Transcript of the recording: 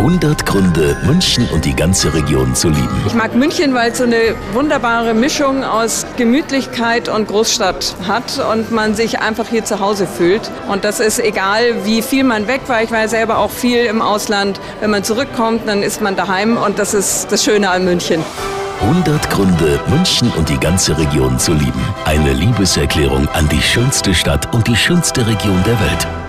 100 Gründe, München und die ganze Region zu lieben. Ich mag München, weil es so eine wunderbare Mischung aus Gemütlichkeit und Großstadt hat und man sich einfach hier zu Hause fühlt. Und das ist egal, wie viel man weg war. Ich war ja selber auch viel im Ausland. Wenn man zurückkommt, dann ist man daheim und das ist das Schöne an München. 100 Gründe, München und die ganze Region zu lieben. Eine Liebeserklärung an die schönste Stadt und die schönste Region der Welt.